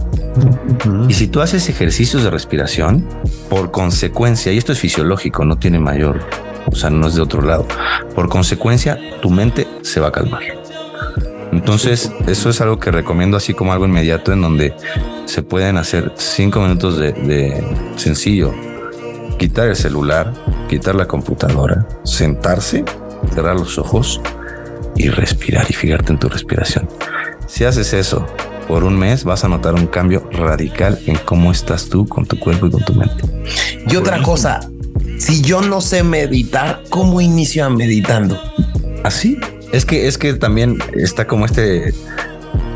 Y si tú haces ejercicios de respiración, por consecuencia, y esto es fisiológico, no tiene mayor o sea, no es de otro lado. Por consecuencia, tu mente se va a calmar. Entonces, eso es algo que recomiendo así como algo inmediato en donde se pueden hacer cinco minutos de, sencillo. Quitar el celular, quitar la computadora, sentarse, cerrar los ojos y respirar y fijarte en tu respiración. Si haces eso por un mes, vas a notar un cambio radical en cómo estás tú con tu cuerpo y con tu mente. Y otra cosa, si yo no sé meditar, ¿cómo inicio a meditando? Así. Es que, es que también está como este,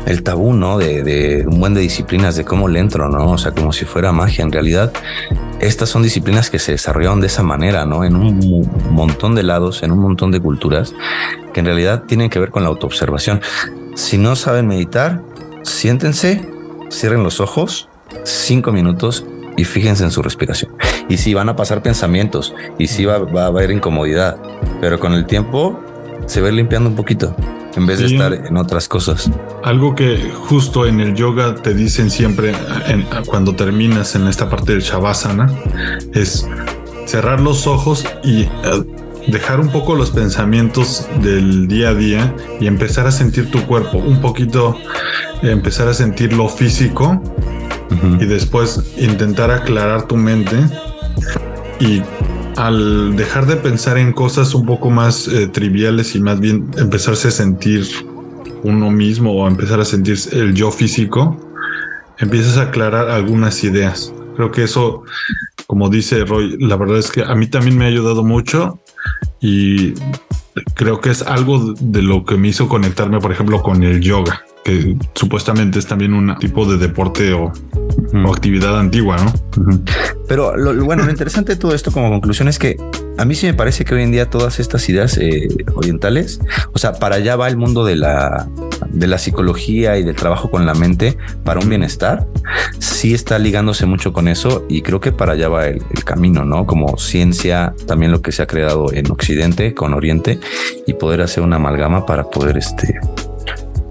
el tabú, ¿no? De, un buen de disciplinas, de cómo le entro, ¿no? O sea, como si fuera magia. En realidad, estas son disciplinas que se desarrollaron de esa manera, ¿no? En un montón de lados, en un montón de culturas, que en realidad tienen que ver con la autoobservación. Si no saben meditar, siéntense, cierren los ojos, cinco minutos y fíjense en su respiración. Y sí, van a pasar pensamientos y sí va, va a haber incomodidad, pero con el tiempo se ve limpiando un poquito en vez de estar en otras cosas. Algo que justo en el yoga te dicen siempre cuando terminas en esta parte del shavasana es cerrar los ojos y eh, dejar un poco los pensamientos del día a día y empezar a sentir tu cuerpo, un poquito empezar a sentir lo físico y después intentar aclarar tu mente y al dejar de pensar en cosas un poco más eh, triviales y más bien empezarse a sentir uno mismo o empezar a sentir el yo físico, empiezas a aclarar algunas ideas. Creo que eso, como dice Roy, la verdad es que a mí también me ha ayudado mucho y creo que es algo de lo que me hizo conectarme, por ejemplo, con el yoga que supuestamente es también un tipo de deporte o, actividad antigua, ¿no? Pero lo, bueno, lo interesante de todo esto como conclusión es que a mí sí me parece que hoy en día todas estas ideas eh, orientales, o sea, para allá va el mundo de la, de la psicología y del trabajo con la mente para un bienestar, sí está ligándose mucho con eso y creo que para allá va el, el camino, ¿no? Como ciencia, también lo que se ha creado en Occidente con Oriente y poder hacer una amalgama para poder este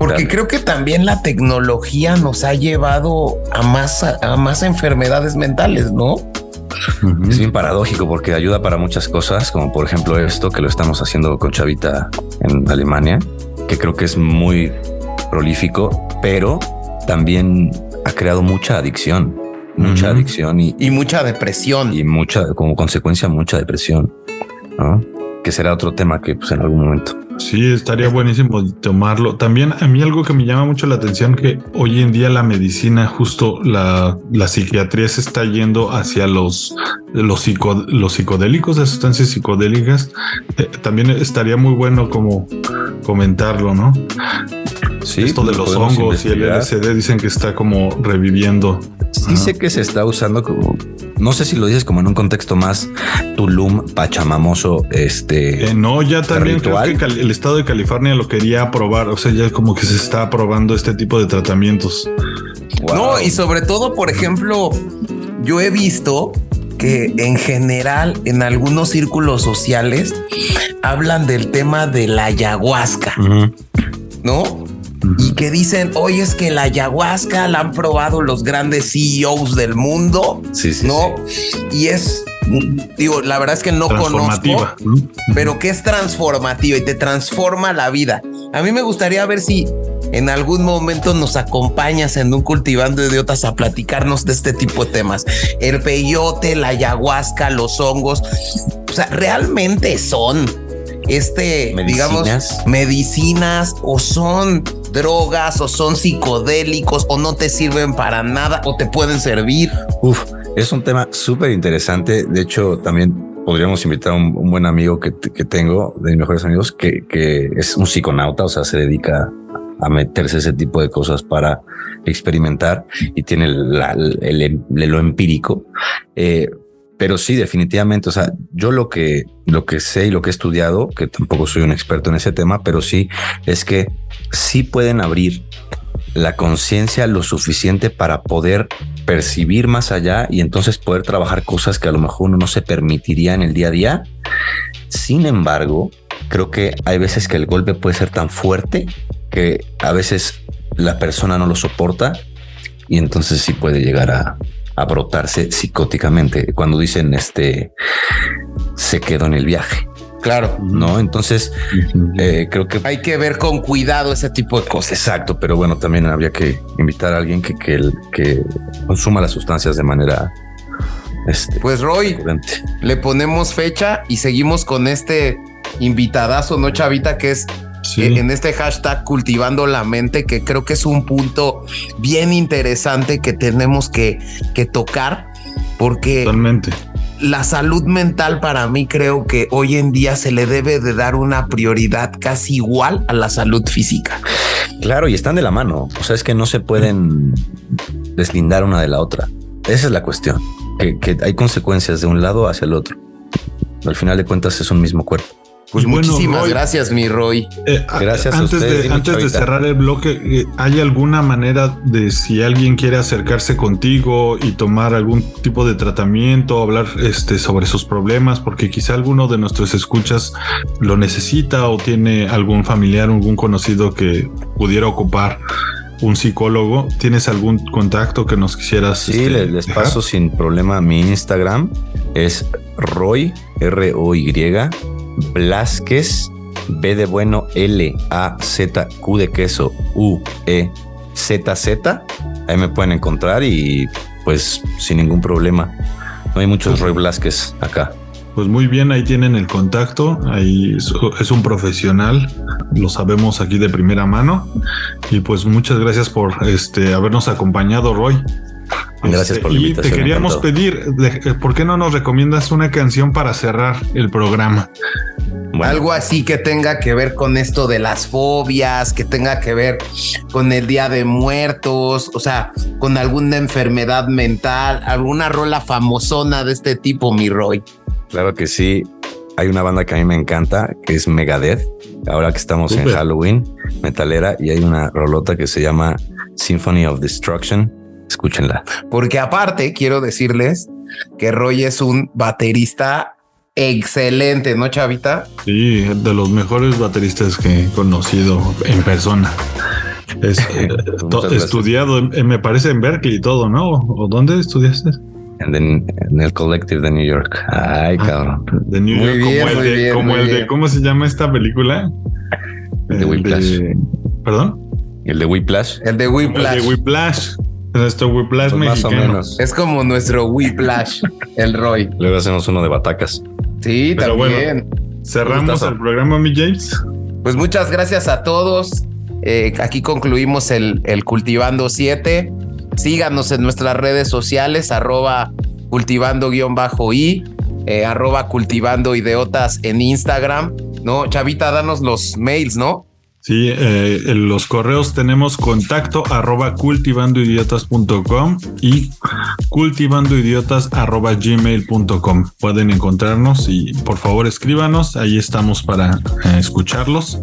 porque creo que también la tecnología nos ha llevado a más, a más enfermedades mentales, ¿no? Es bien paradójico porque ayuda para muchas cosas, como por ejemplo esto que lo estamos haciendo con Chavita en Alemania, que creo que es muy prolífico, pero también ha creado mucha adicción, mucha adicción y, y, mucha depresión. y mucha, como consecuencia, mucha depresión, ¿no? que será otro tema que pues en algún momento Sí, estaría buenísimo tomarlo. También a mí algo que me llama mucho la atención que hoy en día la medicina, justo la, la psiquiatría se está yendo hacia los, los, los psicodélicos, las sustancias psicodélicas. Eh, también estaría muy bueno como comentarlo, ¿no? Sí, Esto de los hongos y el LSD dicen que está como reviviendo. Sí sé que se está usando como, no sé si lo dices como en un contexto más Tulum, Pachamamoso, este. Eh, no, ya también creo que el estado de California lo quería aprobar, o sea, ya como que se está aprobando este tipo de tratamientos. No, y sobre todo, por ejemplo, yo he visto que en general en algunos círculos sociales hablan del tema de la ayahuasca, ¿no? Y que dicen, hoy es que la ayahuasca la han probado los grandes CEOs del mundo, sí, sí, ¿no? Y es, digo, la verdad es que no conozco, pero que es transformativa y te transforma la vida. A mí me gustaría ver si en algún momento nos acompañas en un cultivando idiotas a platicarnos de este tipo de temas. El peyote, la ayahuasca, los hongos. O sea, realmente son este, digamos, medicinas o son drogas o son psicodélicos o no te sirven para nada o te pueden servir. Uf, es un tema súper interesante. De hecho, también podríamos invitar a un, buen amigo que, tengo, de mis mejores amigos, que, es un psiconauta, o sea, se dedica a meterse ese tipo de cosas para experimentar y tiene el, lo empírico. Eh, pero sí, definitivamente, o sea, yo lo que, lo que sé y lo que he estudiado, que tampoco soy un experto en ese tema, pero sí es que sí pueden abrir la conciencia lo suficiente para poder percibir más allá y entonces poder trabajar cosas que a lo mejor uno no se permitiría en el día a día. Sin embargo, creo que hay veces que el golpe puede ser tan fuerte que a veces la persona no lo soporta y entonces sí puede llegar a, a brotarse psicóticamente. Cuando dicen este se quedó en el viaje. Claro. No, entonces eh, creo que hay que ver con cuidado ese tipo de cosas. Exacto, pero bueno, también habría que invitar a alguien que, que, que consuma las sustancias de manera. Este, pues Roy, le ponemos fecha y seguimos con este invitadazo, ¿no, Chavita? Que es en este hashtag cultivando la mente, que creo que es un punto bien interesante que tenemos que, que tocar, porque Totalmente. la salud mental para mí creo que hoy en día se le debe de dar una prioridad casi igual a la salud física. Claro, y están de la mano, o sea, es que no se pueden deslindar una de la otra. Esa es la cuestión, que, que hay consecuencias de un lado hacia el otro. Al final de cuentas es un mismo cuerpo. Pues muchísimas gracias, mi Roy. Eh, gracias antes De, antes de cerrar el bloque, eh, ¿hay alguna manera de si alguien quiere acercarse contigo y tomar algún tipo de tratamiento, hablar este, sobre sus problemas? Porque quizá alguno de nuestros escuchas lo necesita o tiene algún familiar, algún conocido que pudiera ocupar un psicólogo. ¿Tienes algún contacto que nos quisieras? Sí, este, les, paso sin problema mi Instagram. Es Roy, R-O-Y, Blasquez, B de bueno, L, A, Z, Q de queso, U, E, Z, Z. Ahí me pueden encontrar y pues sin ningún problema. No hay muchos Roy Blasquez acá. Pues muy bien, ahí tienen el contacto, ahí es, un profesional, lo sabemos aquí de primera mano. Y pues muchas gracias por este habernos acompañado, Roy. Gracias por la este, invitación. Y te queríamos pedir, eh, ¿por qué no nos recomiendas una canción para cerrar el programa? Algo así que tenga que ver con esto de las fobias, que tenga que ver con el Día de Muertos, o sea, con alguna enfermedad mental, alguna rola famosona de este tipo, mi Roy. Claro que sí. Hay una banda que a mí me encanta, que es Megadeth. Ahora que estamos en Halloween, metalera, y hay una rolota que se llama Symphony of Destruction. Escúchenla. Porque aparte, quiero decirles que Roy es un baterista excelente, ¿no, Chavita? Sí, de los mejores bateristas que he conocido en persona. Es eh, estudiado, me parece en Berkeley y todo, ¿no? ¿O dónde estudiaste? En, el Collective de New York. Ay, ah, cabrón. De New York, como, el, de, como el de, ¿cómo se llama esta película? El de Whiplash. ¿Perdón? El de Whiplash. El de Whiplash. El de Whiplash. Nuestro Whiplash pues Más o menos. Es como nuestro Whiplash, el Roy. Luego hacemos uno de batacas. Sí, también. cerramos el programa, mi James. Pues muchas gracias a todos. Eh, aquí concluimos el, el Cultivando 7. Síganos en nuestras redes sociales, arroba cultivando-i, eh, arroba cultivando ideotas en Instagram. No, Chavita, danos los mails, ¿no? Sí, eh, en los correos tenemos contacto arroba cultivandoidiotas.com y cultivandoidiotas arroba gmail.com. Pueden encontrarnos y por favor escríbanos, ahí estamos para eh, escucharlos.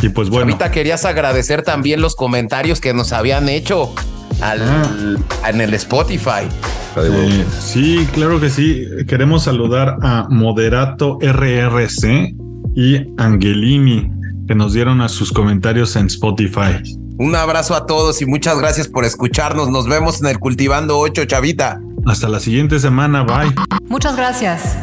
Y pues bueno. Ahorita querías agradecer también los comentarios que nos habían hecho al, ah. en el Spotify. Eh, sí, claro que sí. Queremos saludar a Moderato RRC y Angelini que nos dieron a sus comentarios en Spotify. Un abrazo a todos y muchas gracias por escucharnos. Nos vemos en el Cultivando 8, Chavita. Hasta la siguiente semana. Bye. Muchas gracias.